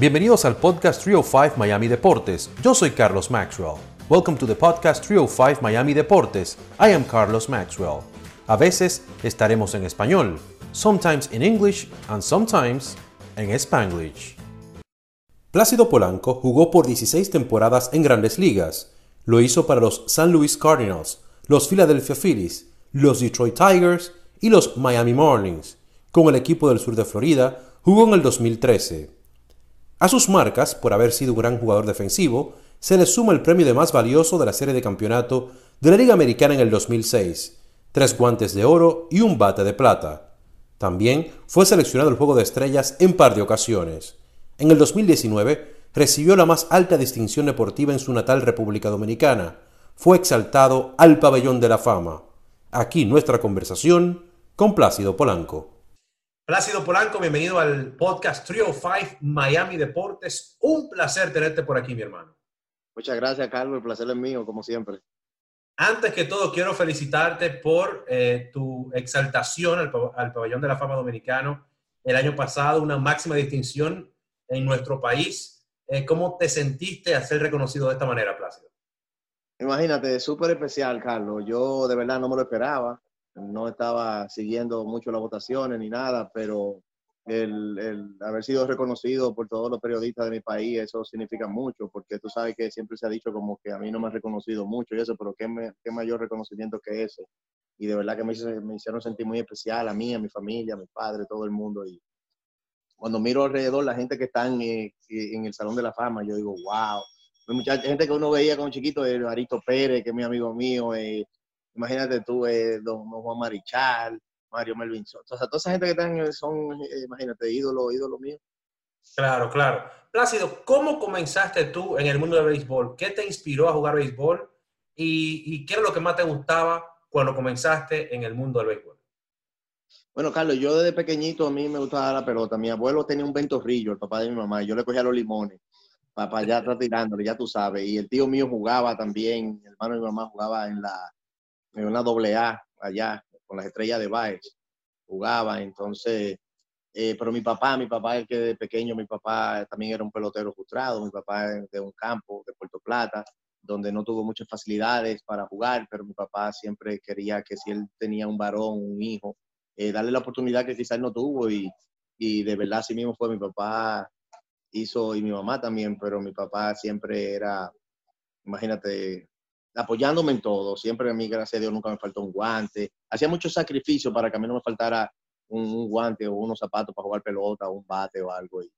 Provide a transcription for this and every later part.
Bienvenidos al podcast 305 Miami Deportes. Yo soy Carlos Maxwell. Welcome to the podcast 305 Miami Deportes. I am Carlos Maxwell. A veces estaremos en español, sometimes in English and sometimes en Spanglish. Plácido Polanco jugó por 16 temporadas en grandes ligas. Lo hizo para los San Luis Cardinals, los Philadelphia Phillies, los Detroit Tigers y los Miami Marlins. Con el equipo del sur de Florida, jugó en el 2013. A sus marcas, por haber sido un gran jugador defensivo, se le suma el premio de más valioso de la serie de campeonato de la Liga Americana en el 2006, tres guantes de oro y un bate de plata. También fue seleccionado al Juego de Estrellas en par de ocasiones. En el 2019 recibió la más alta distinción deportiva en su natal República Dominicana. Fue exaltado al Pabellón de la Fama. Aquí nuestra conversación con Plácido Polanco. Plácido Polanco, bienvenido al podcast 305 Miami Deportes. Un placer tenerte por aquí, mi hermano. Muchas gracias, Carlos. El placer es mío, como siempre. Antes que todo, quiero felicitarte por eh, tu exaltación al, al, Pabellón de la Fama Dominicano el año pasado, una máxima distinción en nuestro país. Eh, ¿Cómo te sentiste a ser reconocido de esta manera, Plácido? Imagínate, súper especial, Carlos. Yo de verdad no me lo esperaba no estaba siguiendo mucho las votaciones ni nada, pero el, el, haber sido reconocido por todos los periodistas de mi país, eso significa mucho, porque tú sabes que siempre se ha dicho como que a mí no me ha reconocido mucho y eso, pero qué, me, qué mayor reconocimiento que ese. Y de verdad que me, me, hicieron sentir muy especial a mí, a mi familia, a mi padre, todo el mundo. Y cuando miro alrededor, la gente que está en, eh, el Salón de la Fama, yo digo, wow. Mucha gente que uno veía como chiquito, el Arito Pérez, que es mi amigo mío, eh, imagínate tú, eh, don, Juan Marichal, Mario Melvin o sea, toda esa gente que están son, eh, imagínate, ídolo, ídolo mío. Claro, claro. Plácido, ¿cómo comenzaste tú en el mundo del béisbol? ¿Qué te inspiró a jugar béisbol? ¿Y, y qué era lo que más te gustaba cuando comenzaste en el mundo del béisbol? Bueno, Carlos, yo desde pequeñito a mí me gustaba la pelota. Mi abuelo tenía un ventorrillo, el papá de mi mamá, y yo le cogía los limones para allá atrás tirándole, ya tú sabes. Y el tío mío jugaba también, el hermano de mi mamá jugaba en la, una doble A allá con las estrellas de Baez, jugaba, entonces, eh, pero mi papá, mi papá el que de pequeño, mi papá también era un pelotero frustrado, mi papá de un campo de Puerto Plata, donde no tuvo muchas facilidades para jugar, pero mi papá siempre quería que si él tenía un varón, un hijo, eh, darle la oportunidad que quizás no tuvo y, y de verdad así mismo fue mi papá hizo y mi mamá también, pero mi papá siempre era, imagínate, apoyándome en todo. Siempre a mí, gracias a Dios, nunca me faltó un guante. Hacía mucho sacrificio para que a mí no me faltara un, guante o unos zapatos para jugar pelota o un bate o algo. Y,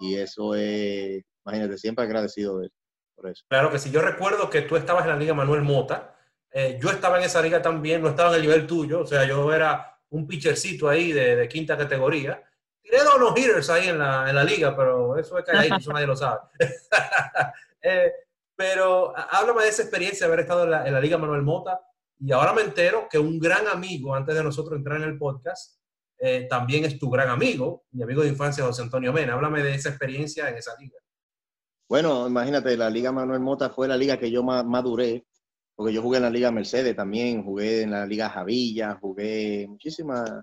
y eso es, imagínate, siempre agradecido de, por eso. Claro que sí. Yo recuerdo que tú estabas en la Liga Manuel Mota. Eh, yo estaba en esa liga también, no estaba en el nivel tuyo. O sea, yo era un pitchercito ahí de, de quinta categoría. Tiré dos no hitters ahí en la, en la liga, pero eso es que ahí, eso nadie lo sabe. eh, pero háblame de esa experiencia de haber estado en la, Liga Manuel Mota y ahora me entero que un gran amigo, antes de nosotros entrar en el podcast, eh, también es tu gran amigo, mi amigo de infancia, José Antonio Mena. Háblame de esa experiencia en esa liga. Bueno, imagínate, la Liga Manuel Mota fue la liga que yo más maduré, porque yo jugué en la Liga Mercedes también, jugué en la Liga Javilla, jugué muchísima,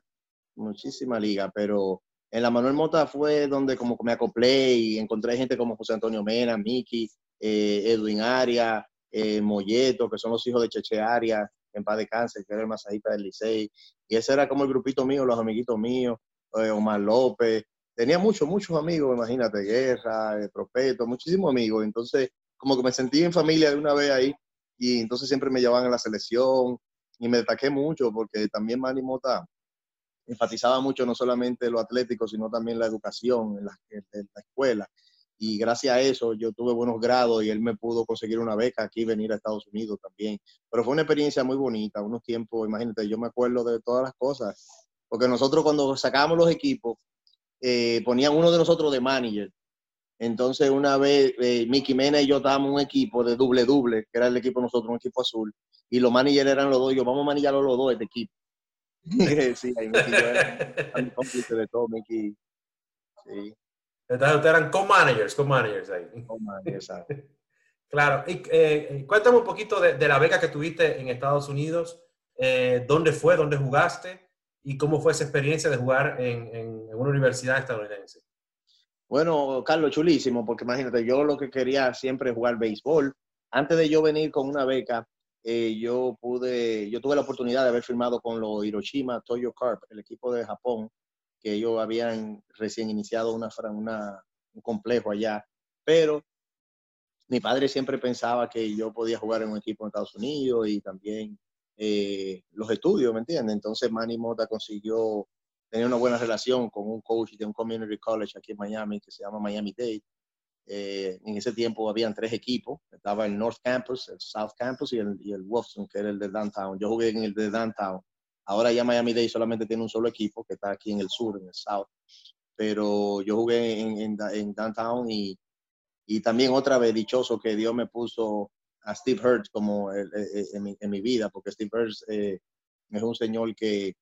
muchísima liga, pero en la Manuel Mota fue donde como me acoplé y encontré gente como José Antonio Mena, Miki, eh, Edwin Arias, eh, Molleto, que son los hijos de Cheche Arias, en paz de cáncer, que era el masajista del Licey. Y ese era como el grupito mío, los amiguitos míos, eh, Omar López. Tenía muchos, muchos amigos, imagínate, Guerra, Propeto, muchísimos amigos. Entonces, como que me sentí en familia de una vez ahí. Y entonces siempre me llevaban a la selección y me destaqué mucho porque también Manny Mota enfatizaba mucho no solamente lo atlético, sino también la educación en en la escuela y gracias a eso yo tuve buenos grados y él me pudo conseguir una beca aquí, venir a Estados Unidos también. Pero fue una experiencia muy bonita, unos tiempos, imagínate, yo me acuerdo de todas las cosas, porque nosotros cuando sacábamos los equipos, eh, ponían uno de nosotros de manager. Entonces una vez eh, Mickey Mena y yo estábamos un equipo de doble doble, que era el equipo de nosotros, un equipo azul, y los managers eran los dos, yo vamos a manillarlo los dos este equipo. sí, ahí Mickey de todo, Mickey. Sí. Entonces ustedes eran co-managers, co-managers ahí. claro. Y, eh, cuéntame un poquito de, la beca que tuviste en Estados Unidos. Eh, ¿Dónde fue? ¿Dónde jugaste? ¿Y cómo fue esa experiencia de jugar en, en, una universidad estadounidense? Bueno, Carlos, chulísimo, porque imagínate, yo lo que quería siempre es jugar béisbol. Antes de yo venir con una beca, eh, yo pude, yo tuve la oportunidad de haber firmado con los Hiroshima Toyo Carp, el equipo de Japón, que ellos habían recién iniciado una, una, un complejo allá. Pero mi padre siempre pensaba que yo podía jugar en un equipo en Estados Unidos y también eh, los estudios, ¿me entiendes? Entonces Manny Mota consiguió tener una buena relación con un coach de un community college aquí en Miami que se llama Miami Dade. Eh, en ese tiempo habían tres equipos, estaba el North Campus, el South Campus y el, y que era el de Downtown. Yo jugué en el de Downtown. Ahora ya Miami Dade solamente tiene un solo equipo que está aquí en el sur, en el South. Pero yo jugué en, en, en Downtown y, y también otra vez dichoso que Dios me puso a Steve Hurts como en, mi, en, mi, vida, porque Steve Hurts eh, es un señor que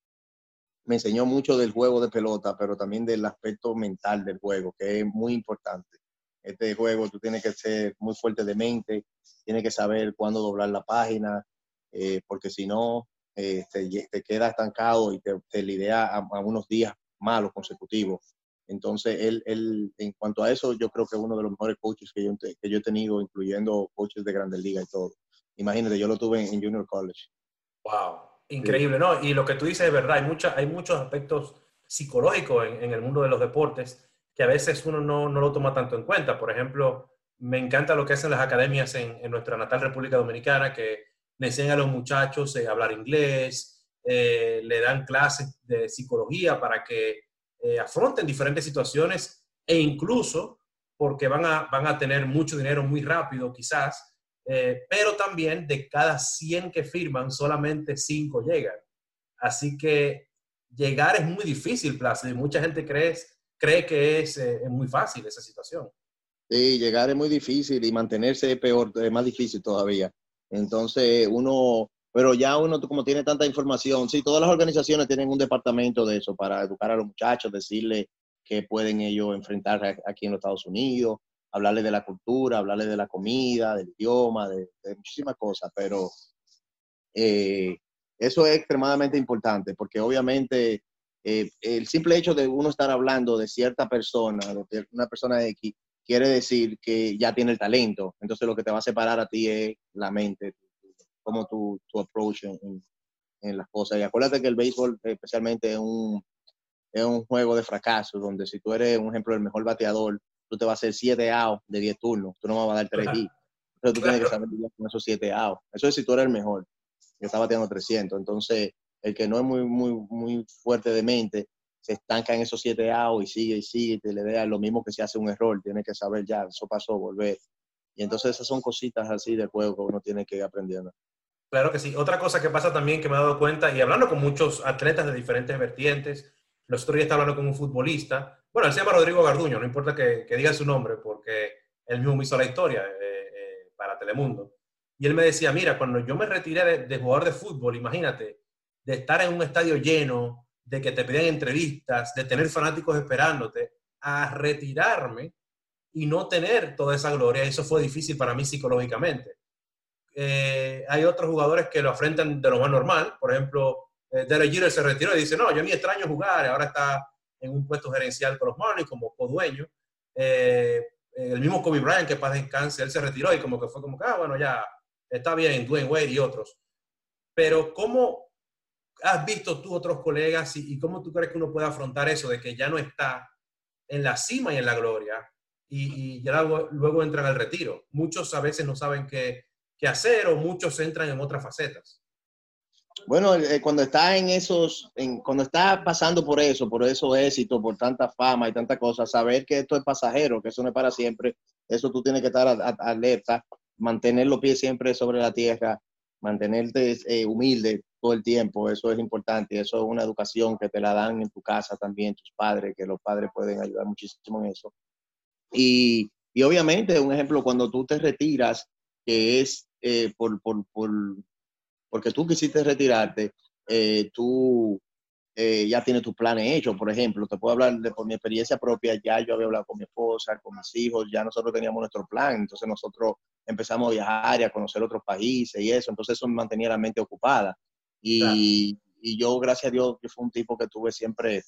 me enseñó mucho del juego de pelota, pero también del aspecto mental del juego, que es muy importante. Este juego tú tienes que ser muy fuerte de mente, tienes que saber cuándo doblar la página, eh, porque si no, eh, te, te quedas estancado y te, te lidea a, a, unos días malos consecutivos. Entonces, él, él, en cuanto a eso, yo creo que es uno de los mejores coaches que yo, que yo he tenido, incluyendo coaches de Grandes Ligas y todo. Imagínate, yo lo tuve en, en Junior College. Wow, increíble, ¿no? Y lo que tú dices es verdad, hay, mucha, hay muchos aspectos psicológicos en, en, el mundo de los deportes que a veces uno no, no, lo toma tanto en cuenta. Por ejemplo, me encanta lo que hacen las academias en, en nuestra natal República Dominicana, que le enseñan a los muchachos a hablar inglés, eh, le dan clases de psicología para que eh, afronten diferentes situaciones e incluso porque van a, van a tener mucho dinero muy rápido quizás, eh, pero también de cada 100 que firman, solamente 5 llegan. Así que llegar es muy difícil, Plácido, y mucha gente cree, cree que es, eh, es, muy fácil esa situación. Sí, llegar es muy difícil y mantenerse es peor, es más difícil todavía. Entonces, uno, pero ya uno como tiene tanta información, sí, todas las organizaciones tienen un departamento de eso para educar a los muchachos, decirle que pueden ellos enfrentar aquí en los Estados Unidos, hablarles de la cultura, hablarles de la comida, del idioma, de, de muchísimas cosas, pero eh, eso es extremadamente importante porque obviamente eh, el simple hecho de uno estar hablando de cierta persona, de una persona X, quiere decir que ya tiene el talento. Entonces lo que te va a separar a ti es la mente, cómo tu, tu approach en, en, las cosas. Y acuérdate que el béisbol especialmente es un, es un juego de fracaso, donde si tú eres, un ejemplo, el mejor bateador, tú te vas a hacer 7 outs de 10 turnos, tú no vas a dar 3 hits. Pero tú tienes que saber con esos 7 outs. Eso es si tú eres el mejor. Yo estaba bateando 300. Entonces, el que no es muy, muy, muy fuerte de mente, se estanca en esos 7 outs y sigue y sigue y te le da lo mismo que si hace un error. Tiene que saber ya, eso pasó, volver. Y entonces esas son cositas así del juego que uno tiene que ir aprendiendo. Claro que sí. Otra cosa que pasa también que me he dado cuenta, y hablando con muchos atletas de diferentes vertientes, los otros días estaba hablando con un futbolista, bueno, él se llama Rodrigo Garduño, no importa que, diga su nombre, porque él mismo hizo la historia eh, eh, para Telemundo. Y él me decía, mira, cuando yo me retiré de, de, jugador de fútbol, imagínate, de estar en un estadio lleno, de que te pedían entrevistas, de tener fanáticos esperándote, a retirarme y no tener toda esa gloria, eso fue difícil para mí psicológicamente eh, hay otros jugadores que lo afrentan de lo más normal. Por ejemplo, eh, Derek Jeter se retiró y dice, no, yo mí extraño jugar, ahora está en un puesto gerencial con los Marlins como codueño. Eh, el mismo Kobe Bryant, que para descanse, él se retiró y como que fue como que, ah, bueno, ya está bien, Dwayne Wade y otros. Pero ¿cómo has visto tú otros colegas y, cómo tú crees que uno puede afrontar eso de que ya no está en la cima y en la gloria y, ya luego, luego entran al retiro? Muchos a veces no saben que hacer o muchos entran en otras facetas? Bueno, eh, cuando está en esos, cuando está pasando por eso, por esos éxitos, por tanta fama y tanta cosa, saber que esto es pasajero, que eso no es para siempre, eso tú tienes que estar a, a, alerta, mantener los pies siempre sobre la tierra, mantenerte eh, humilde todo el tiempo, eso es importante, eso es una educación que te la dan en tu casa también, tus padres, que los padres pueden ayudar muchísimo en eso. Y, y obviamente, un ejemplo, cuando tú te retiras, que es eh, por, por, por, porque tú quisiste retirarte, eh, tú eh, ya tienes tus planes hechos. Por ejemplo, te puedo hablar de por mi experiencia propia, ya yo había hablado con mi esposa, con mis hijos, ya nosotros teníamos nuestro plan, entonces nosotros empezamos a viajar y a conocer otros países y eso, entonces eso me mantenía la mente ocupada. Y, claro. y yo, gracias a Dios, yo fui un tipo que tuve siempre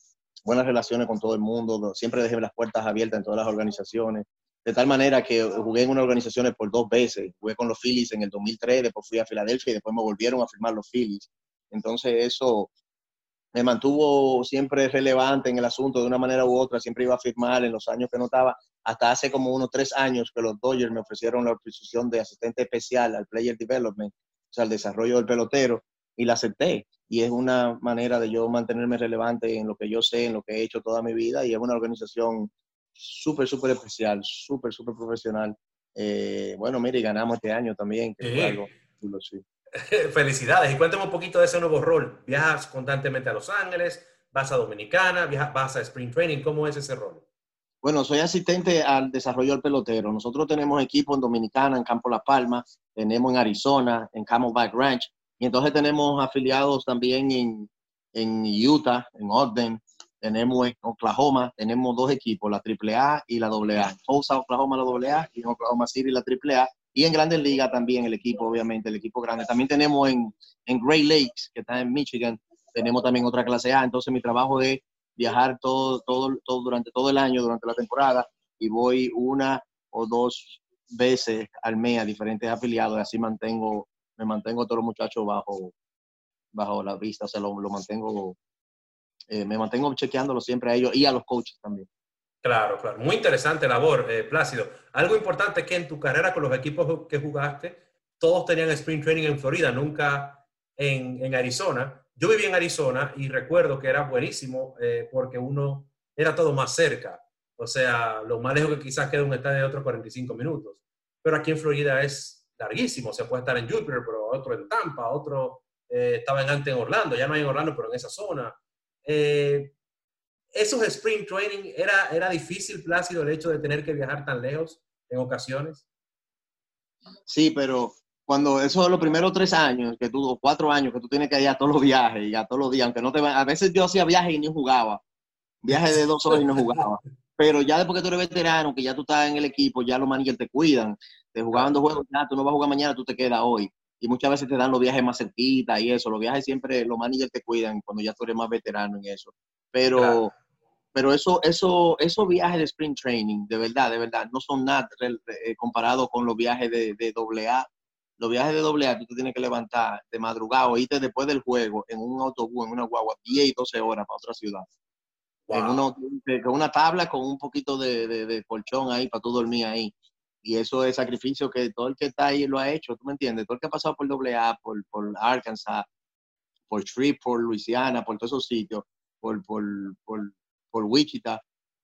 buenas relaciones con todo el mundo, siempre dejé las puertas abiertas en todas las organizaciones, de tal manera que jugué en unas organizaciones por dos veces, jugué con los Phillies en el 2003, después fui a Filadelfia y después me volvieron a firmar los Phillies. Entonces eso me mantuvo siempre relevante en el asunto de una manera u otra, siempre iba a firmar en los años que no estaba, hasta hace como unos tres años que los Dodgers me ofrecieron la posición de asistente especial al Player Development, o sea, al desarrollo del pelotero, y la acepté. Y es una manera de yo mantenerme relevante en lo que yo sé, en lo que he hecho toda mi vida, y es una organización súper, súper especial, súper, súper profesional. Eh, bueno, mire, ganamos este año también, que fue algo sí. Felicidades. Y cuéntame un poquito de ese nuevo rol. Viajas constantemente a Los Ángeles, vas a Dominicana, viajas, vas a Spring Training. ¿Cómo es ese rol? Bueno, soy asistente al desarrollo del pelotero. Nosotros tenemos equipo en Dominicana, en Campo La Palma, tenemos en Arizona, en Camelback Ranch, y entonces tenemos afiliados también en, en Utah, en Ogden, tenemos en Oklahoma, tenemos dos equipos, la AAA y la AA. Tulsa, Oklahoma, la AA y en Oklahoma City la AAA. Y en Grandes Ligas también el equipo, obviamente, el equipo grande. También tenemos en, en Great Lakes, que está en Michigan, tenemos también otra clase A. Entonces mi trabajo es viajar todo, todo, todo durante todo el año, durante la temporada, y voy una o dos veces al mes a diferentes afiliados y así mantengo, me mantengo todos los muchachos bajo, bajo la vista, o sea, lo, lo mantengo, eh, me mantengo chequeándolo siempre a ellos y a los coaches también. Claro, claro. Muy interesante labor, eh, Plácido. Algo importante es que en tu carrera con los equipos que jugaste, todos tenían sprint training en Florida, nunca en, Arizona. Yo viví en Arizona y recuerdo que era buenísimo eh, porque uno era todo más cerca. O sea, lo más lejos que quizás queda un estadio de otros 45 minutos. Pero aquí en Florida es larguísimo. Se puede estar en Jupiter, pero otro en Tampa, otro eh, estaba en antes en Orlando. Ya no hay en Orlando, pero en esa zona. Eh, esos sprint training, ¿era, ¿era difícil, Plácido, el hecho de tener que viajar tan lejos en ocasiones? Sí, pero cuando eso los primeros tres años, que tú, cuatro años, que tú tienes que ir a todos los viajes y a todos los días, aunque no te a veces yo hacía viajes y no jugaba, viajes de dos horas y no jugaba. Pero ya después que tú eres veterano, que ya tú estás en el equipo, ya los managers te cuidan, te jugaban dos juegos, ya tú no vas a jugar mañana, tú te quedas hoy. Y muchas veces te dan los viajes más cerquita y eso, los viajes siempre, los managers te cuidan cuando ya tú eres más veterano en eso. Pero pero eso, eso, esos viajes de sprint training, de verdad, de verdad, no son nada eh, comparado con los viajes de, de AA. Los viajes de AA, tú tienes que levantar de madrugada o irte después del juego en un autobús, en una guagua, 10 y 12 horas para otra ciudad. Con una tabla con un poquito de, de, colchón ahí para tú dormir ahí. Y eso es sacrificio que todo el que está ahí lo ha hecho, ¿tú me entiendes? Todo el que ha pasado por AA, por, por Arkansas, por por Luisiana, por todos esos sitios, por, por, por por Wichita,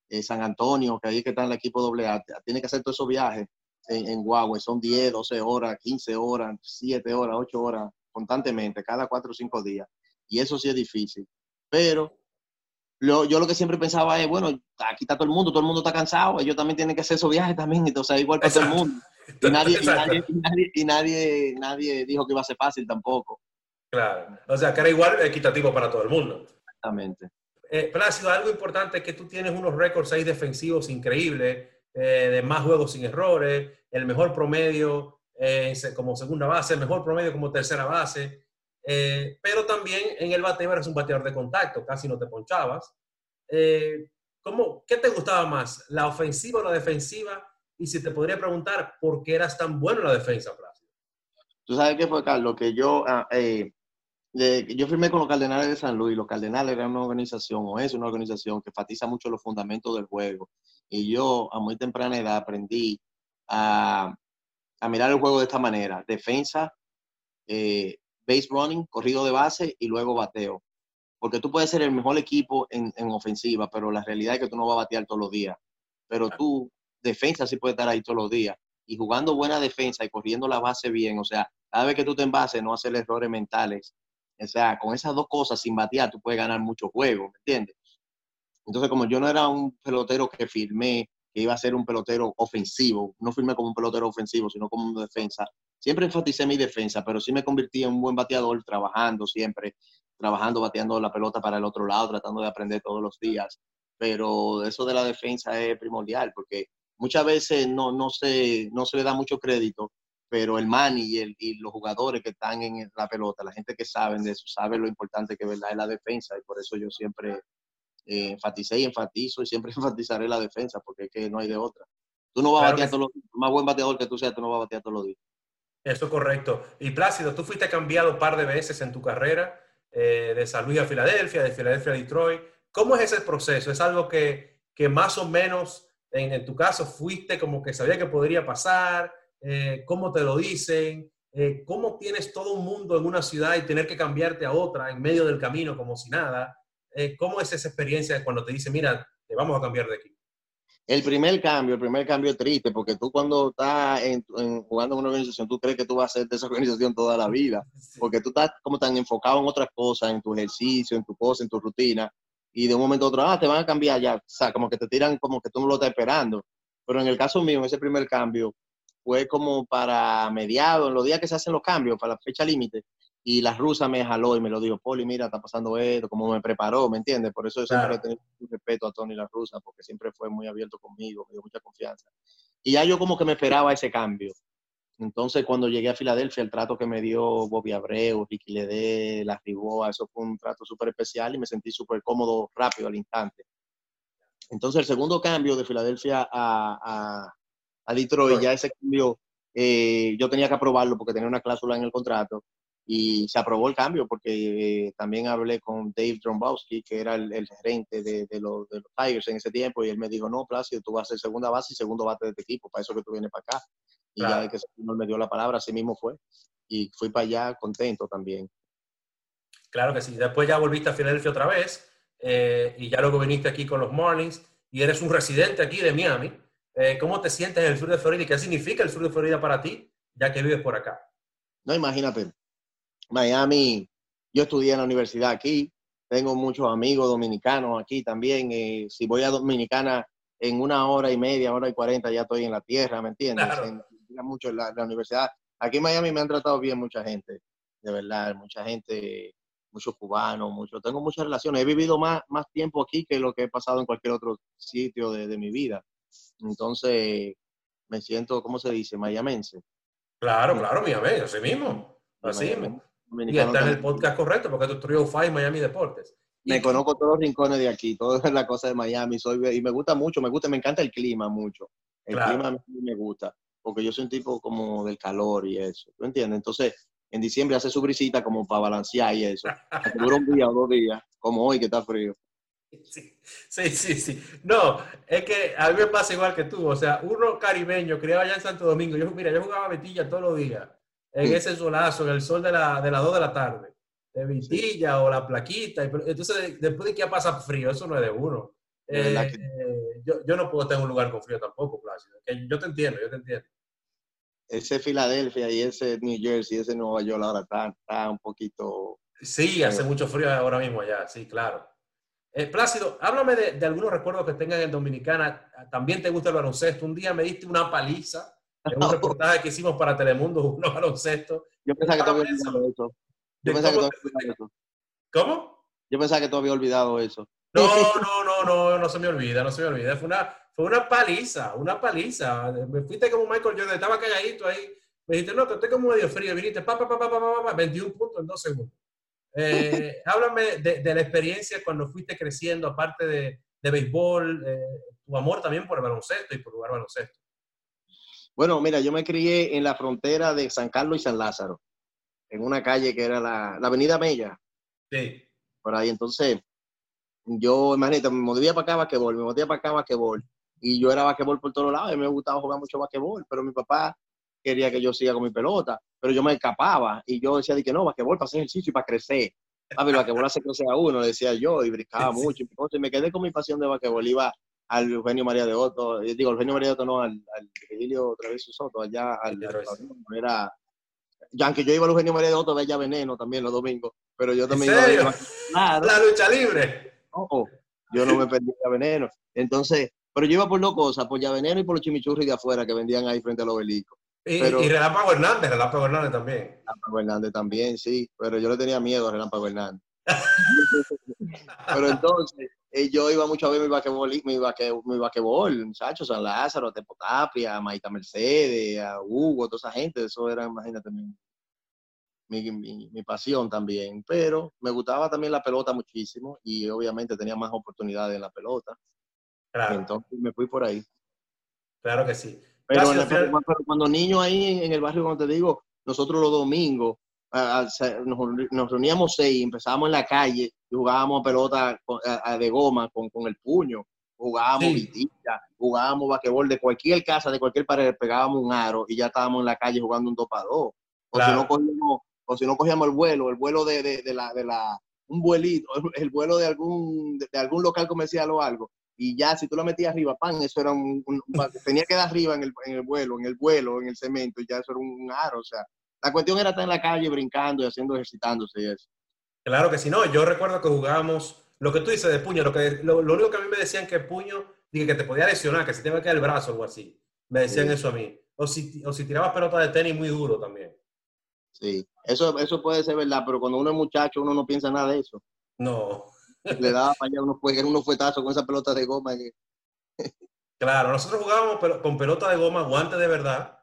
eh, San Antonio, que ahí es que está en el equipo AA, tiene que hacer todos esos viajes en, en Huawei, son 10, 12 horas, 15 horas, 7 horas, 8 horas, constantemente, cada 4 o 5 días. Y eso sí es difícil. Pero lo, yo lo que siempre pensaba es, bueno, aquí está todo el mundo, todo el mundo está cansado, ellos también tienen que hacer esos viajes también, entonces igual para todo el mundo. Y nadie, y nadie, y nadie, nadie, dijo que iba a ser fácil tampoco. Claro, o sea, que era igual equitativo para todo el mundo. Exactamente. Eh, Plácido, algo importante es que tú tienes unos récords ahí defensivos increíbles, eh, de más juegos sin errores, el mejor promedio eh, como segunda base, el mejor promedio como tercera base, eh, pero también en el bateo eres un bateador de contacto, casi no te ponchabas. ¿cómo, ¿Qué te gustaba más, la ofensiva o la defensiva? Y si te podría preguntar, ¿por qué eras tan bueno en la defensa, Plácido? Tú sabes qué fue, Carlos, que yo ah, yo firmé con los Cardenales de San Luis. Los Cardenales eran una organización, o es una organización que enfatiza mucho los fundamentos del juego. Y yo a muy temprana edad aprendí a, a mirar el juego de esta manera. Defensa, eh, base running, corrido de base y luego bateo. Porque tú puedes ser el mejor equipo en, en, ofensiva, pero la realidad es que tú no vas a batear todos los días. Pero tú, defensa, sí puedes estar ahí todos los días. Y jugando buena defensa y corriendo la base bien, o sea, cada vez que tú te envases, no hacer errores mentales o sea, con esas dos cosas, sin batear, tú puedes ganar muchos juegos, ¿me entiendes? Entonces, como yo no era un pelotero que firmé que iba a ser un pelotero ofensivo, no firmé como un pelotero ofensivo, sino como un defensa, siempre enfaticé mi defensa, pero sí me convertí en un buen bateador, trabajando siempre, trabajando, bateando la pelota para el otro lado, tratando de aprender todos los días. Pero eso de la defensa es primordial, porque muchas veces no, no, se, no se le da mucho crédito pero el manager y los jugadores que están en la pelota, la gente que sabe de eso, sabe lo importante que ¿verdad? es la defensa y por eso yo siempre eh, enfaticé y enfatizo y siempre enfatizaré la defensa porque es que no hay de otra. Tú no vas a batear todos los días. Más buen bateador que tú seas, tú no vas a batear todos los días. Eso es correcto. Y Plácido, tú fuiste cambiado un par de veces en tu carrera, eh, de San Luis a Filadelfia, de Filadelfia a Detroit. ¿Cómo es ese proceso? ¿Es algo que, que más o menos, en, tu caso, fuiste como que sabía que podría pasar? Eh, ¿Cómo te lo dicen? Eh, ¿Cómo tienes todo un mundo en una ciudad y tener que cambiarte a otra en medio del camino como si nada? ¿Cómo es esa experiencia cuando te dicen, mira, te vamos a cambiar de aquí? El primer cambio, el primer cambio es triste, porque tú cuando estás en, jugando en una organización, tú crees que tú vas a ser de esa organización toda la vida, porque tú estás como tan enfocado en otras cosas, en tu ejercicio, en tu cosa, en tu rutina, y de un momento a otro, ah, te van a cambiar ya, o sea, como que te tiran como que tú no lo estás esperando. Pero en el caso mío, en ese primer cambio, fue como para mediados, en los días que se hacen los cambios, para la fecha límite, y la rusa me jaló y me lo dijo, Poli, mira, está pasando esto, como me preparó, ¿me entiendes? Por eso yo siempre he tenido un respeto a Tony la rusa, porque siempre fue muy abierto conmigo, me dio mucha confianza. Y ya yo como que me esperaba ese cambio. Entonces, cuando llegué a Filadelfia, el trato que me dio Bobby Abreu, Ricky Ledé, La Riboa, eso fue un trato súper especial y me sentí súper cómodo rápido al instante. Entonces, el segundo cambio de Filadelfia a, a, a Detroit, ya ese cambio, eh, yo tenía que aprobarlo porque tenía una cláusula en el contrato y se aprobó el cambio porque eh, también hablé con Dave Drombowski, que era el, el gerente de, de, los, de, los, Tigers en ese tiempo, y él me dijo, no, Plácido, tú vas a ser segunda base y segundo bate de este equipo, para eso que tú vienes para acá. Y claro. ya de que no me dio la palabra, así mismo fue. Y fui para allá contento también. Claro que sí. Después ya volviste a Filadelfia otra vez, eh, y ya luego viniste aquí con los Marlins, y eres un residente aquí de Miami. Eh, ¿Cómo te sientes en el sur de Florida y qué significa el sur de Florida para ti, ya que vives por acá? No, imagínate, Miami, yo estudié en la universidad aquí, tengo muchos amigos dominicanos aquí también. Eh, si voy a Dominicana en una hora y media, hora y cuarenta, ya estoy en la tierra, ¿me entiendes? Claro. En, mucho la, la, universidad. Aquí en Miami me han tratado bien mucha gente, de verdad, mucha gente, muchos cubanos, mucho. Tengo muchas relaciones. He vivido más, más tiempo aquí que lo que he pasado en cualquier otro sitio de, de mi vida. Entonces, me siento, ¿cómo se dice? Mayamense. Claro, claro, mi amigo, así mismo. Así mismo. Y está en el podcast correcto, porque tú Trio 5 Miami Deportes. Me y conozco todos los rincones de aquí, toda la cosa de Miami. Soy, y me gusta mucho, me gusta, me encanta el clima mucho. El claro. clima a mí me gusta, porque yo soy un tipo como del calor y eso. ¿Tú entiendes? Entonces, en diciembre hace su brisita como para balancear y eso. Dura un día o dos días, como hoy que está frío. Sí, sí, sí, sí. No, es que a mí me pasa igual que tú. O sea, uno caribeño, criado allá en Santo Domingo. Yo, mira, yo jugaba Betilla todos los días en ese solazo, en el sol de, la, de las 2 de la tarde, de Vitilla sí. o la plaquita. Entonces, después de que ya pasa frío, eso no es de uno. Eh, eh, yo, yo, no puedo estar en un lugar con frío tampoco, Plácido. Yo te entiendo, yo te entiendo. Ese Filadelfia y ese New Jersey, ese Nueva York ahora está, está un poquito... Sí, hace mucho frío ahora mismo allá, sí, claro. Eh, Plácido, háblame de, de, algunos recuerdos que tengas en Dominicana. También te gusta el baloncesto. Un día me diste una paliza en un reportaje que hicimos para Telemundo, uno baloncesto. Yo pensaba que tú habías olvidado eso. Yo pensaba que olvidado eso. ¿Cómo? Yo pensaba que tú habías olvidado eso. No, no, no, no, no se me olvida, no se me olvida. Fue una, fue una paliza, una paliza. Me fuiste como Michael Jordan, estaba calladito ahí. Me dijiste, no, que estoy como medio frío. Viniste, pa, pa, pa, pa, pa, pa, pa 21 puntos en dos segundos. Eh, háblame de, de, la experiencia cuando fuiste creciendo, aparte de, de béisbol, eh, tu amor también por el baloncesto y por jugar baloncesto. Bueno, mira, yo me crié en la frontera de San Carlos y San Lázaro, en una calle que era la, la Avenida Mella. Sí. Por ahí, entonces, yo, imagínate, me movía para acá basquetbol, me movía para acá basquetbol, y yo era basquetbol por todos lados, y me gustaba jugar mucho basquetbol, pero mi papá quería que yo siga con mi pelota, pero yo me escapaba, y yo decía de que no, basquetbol para hacer ejercicio y para crecer. A ver, basquetbol hace crecer a uno, decía yo, y brincaba mucho. Entonces me quedé con mi pasión de basquetbol, iba al Eugenio María de Otto, digo, Eugenio María de Otto no, al, al Virgilio Travieso Soto, allá al, al era, ya aunque yo iba al Eugenio María de Otto, veía Veneno también los domingos, pero yo también ¿En serio? iba. La lucha libre. Oh, yo no me perdía Veneno. Entonces, pero yo iba por dos cosas, por ya Veneno y por los chimichurri de afuera que vendían ahí frente al obelisco. Y, pero, y Relámpago Hernández, Relámpago Hernández también. Relámpago Hernández también, sí, pero yo le tenía miedo a Relámpago Hernández. pero entonces, eh, yo iba mucho a ver mi basquetbol, mi, basquetbol, mi basquetbol, muchachos, San Lázaro, Tepo Tapia, Maita Mercedes, a Hugo, toda esa gente, eso era, imagínate, mi, mi, pasión también, pero me gustaba también la pelota muchísimo y obviamente tenía más oportunidades en la pelota. Claro. Entonces me fui por ahí. Claro que sí. Pero, cuando niño ahí en el barrio, como te digo, nosotros los domingos nos, reuníamos seis, empezábamos en la calle y jugábamos pelota de goma con, con el puño, jugábamos vitilla, jugábamos basquetbol de cualquier casa, de cualquier pared, pegábamos un aro y ya estábamos en la calle jugando un 2 para 2. O si no cogíamos o si no cogíamos el vuelo, el vuelo de, de, la, de la, un vuelito, el vuelo de algún, de, algún local comercial o algo, y ya si tú lo metías arriba, pan, eso era un, tenía que dar arriba en el, en el, vuelo, en el vuelo, en el cemento, y ya eso era un aro, o sea, la cuestión era estar en la calle brincando y haciendo, ejercitándose y eso. Claro que sí, no, yo recuerdo que jugábamos, lo que tú dices de puño, lo, que, lo, único que a mí me decían que puño, dije que te podía lesionar, que se te iba a caer el brazo o algo así, me decían eso a mí, o si, o si tirabas pelota de tenis muy duro también. Sí, eso, eso puede ser verdad, pero cuando uno es muchacho uno no piensa nada de eso. No. Le daba para allá uno fue, uno fuetazo con esa pelota de goma. claro, nosotros jugábamos con pelota de goma, guante de verdad,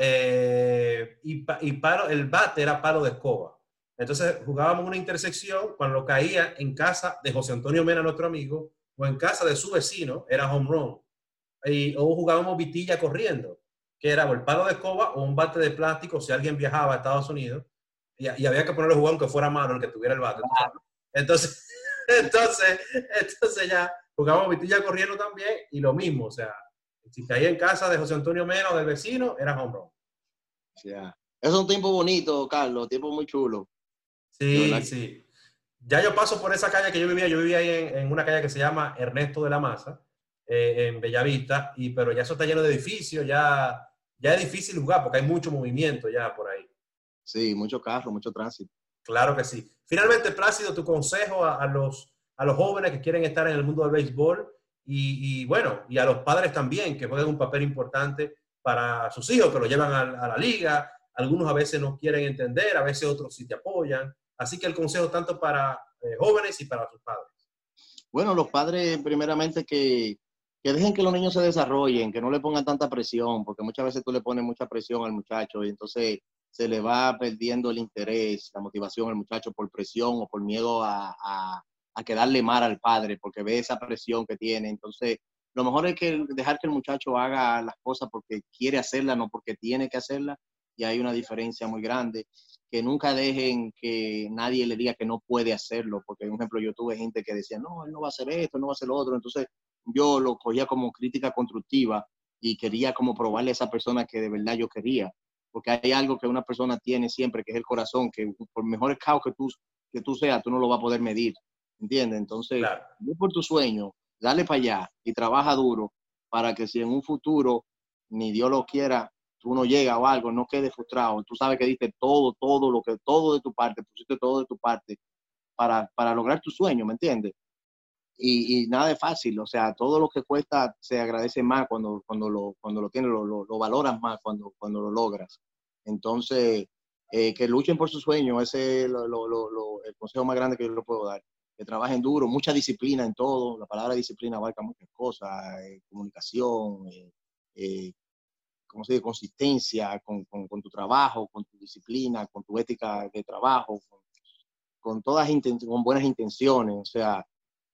eh, y, y palo, el bate era palo de escoba. Entonces jugábamos una intersección cuando caía en casa de José Antonio Mena, nuestro amigo, o en casa de su vecino, era home run. Y, o jugábamos vitilla corriendo que era o el palo de escoba o un bate de plástico si alguien viajaba a Estados Unidos y, había que ponerle jugador que fuera malo el que tuviera el bate. Entonces, entonces, entonces ya jugábamos vitilla corriendo también y lo mismo, o sea, si caía en casa de José Antonio Mena o del vecino, era home run. Ya. Es un tiempo bonito, Carlos, tiempo muy chulo. Sí, sí. Ya yo paso por esa calle que yo vivía, yo vivía ahí en, en una calle que se llama Ernesto de la Maza, eh, en Bellavista, y, pero ya eso está lleno de edificios, ya ya es difícil jugar porque hay mucho movimiento ya por ahí. Sí, mucho carro, mucho tránsito. Claro que sí. Finalmente, Plácido, tu consejo a, los, a los jóvenes que quieren estar en el mundo del béisbol y, bueno, y a los padres también, que juegan un papel importante para sus hijos, que lo llevan a, la liga. Algunos a veces no quieren entender, a veces otros sí te apoyan. Así que el consejo tanto para eh, jóvenes y para sus padres. Bueno, los padres primeramente que, que dejen que los niños se desarrollen, que no le pongan tanta presión, porque muchas veces tú le pones mucha presión al muchacho y entonces se le va perdiendo el interés, la motivación al muchacho por presión o por miedo a, a, a quedarle mal al padre, porque ve esa presión que tiene. Entonces, lo mejor es que dejar que el muchacho haga las cosas porque quiere hacerlas, no porque tiene que hacerlas, y hay una diferencia muy grande. Que nunca dejen que nadie le diga que no puede hacerlo, porque, por ejemplo, yo tuve gente que decía, no, él no va a hacer esto, no va a hacer lo otro. Entonces, yo lo cogía como crítica constructiva y quería como probarle a esa persona que de verdad yo quería. Porque hay algo que una persona tiene siempre, que es el corazón, que por mejor caos que tú, que tú seas, tú no lo vas a poder medir. ¿Entiendes? Entonces, claro. por tu sueño, dale para allá y trabaja duro para que si en un futuro, ni Dios lo quiera, tú no llegas o algo, no quedes frustrado. Tú sabes que diste todo, todo lo que, todo de tu parte, pusiste todo de tu parte para, para lograr tu sueño, ¿me entiendes? y, nada es fácil, o sea, todo lo que cuesta se agradece más cuando, cuando, lo, cuando lo tienes, lo, lo, valoras más cuando, cuando lo logras. Entonces, eh, que luchen por su sueño, ese es el consejo más grande que yo le puedo dar. Que trabajen duro, mucha disciplina en todo. La palabra disciplina abarca muchas cosas, eh, comunicación, eh, eh ¿cómo se dice? Consistencia con, con, tu trabajo, con tu disciplina, con tu ética de trabajo, con, con todas con buenas intenciones. O sea,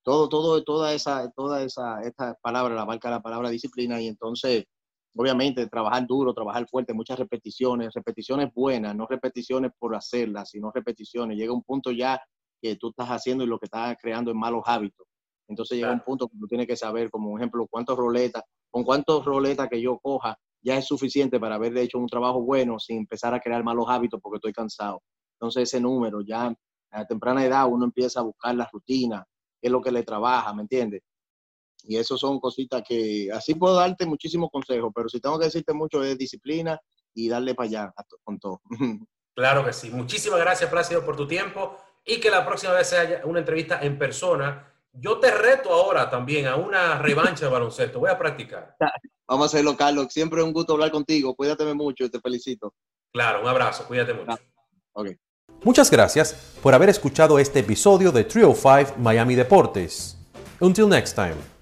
todo, todo, toda esa, toda esa, esta palabra, la marca la palabra disciplina y entonces, obviamente, trabajar duro, trabajar fuerte, muchas repeticiones, repeticiones buenas, no repeticiones por hacerlas, sino repeticiones. Llega un punto ya que tú estás haciendo y lo que estás creando es malos hábitos. Entonces llega un punto que tú tienes que saber, como ejemplo, cuántos roletas, con cuántos roletas que yo coja, ya es suficiente para haber hecho un trabajo bueno sin empezar a crear malos hábitos porque estoy cansado. Entonces ese número ya a temprana edad uno empieza a buscar la rutina, es lo que le trabaja, ¿me entiendes? Y eso son cositas que así puedo darte muchísimos consejos, pero si tengo que decirte mucho es disciplina y darle para allá con todo. Claro que sí. Muchísimas gracias, Plácido, por tu tiempo y que la próxima vez sea una entrevista en persona. Yo te reto ahora también a una revancha de baloncesto. Voy a practicar. Vamos a hacerlo, Carlos. Siempre es un gusto hablar contigo. Cuídate mucho y te felicito. Claro, un abrazo. Cuídate mucho. Okay. Muchas gracias por haber escuchado este episodio de Trio 5 Miami Deportes. Until next time.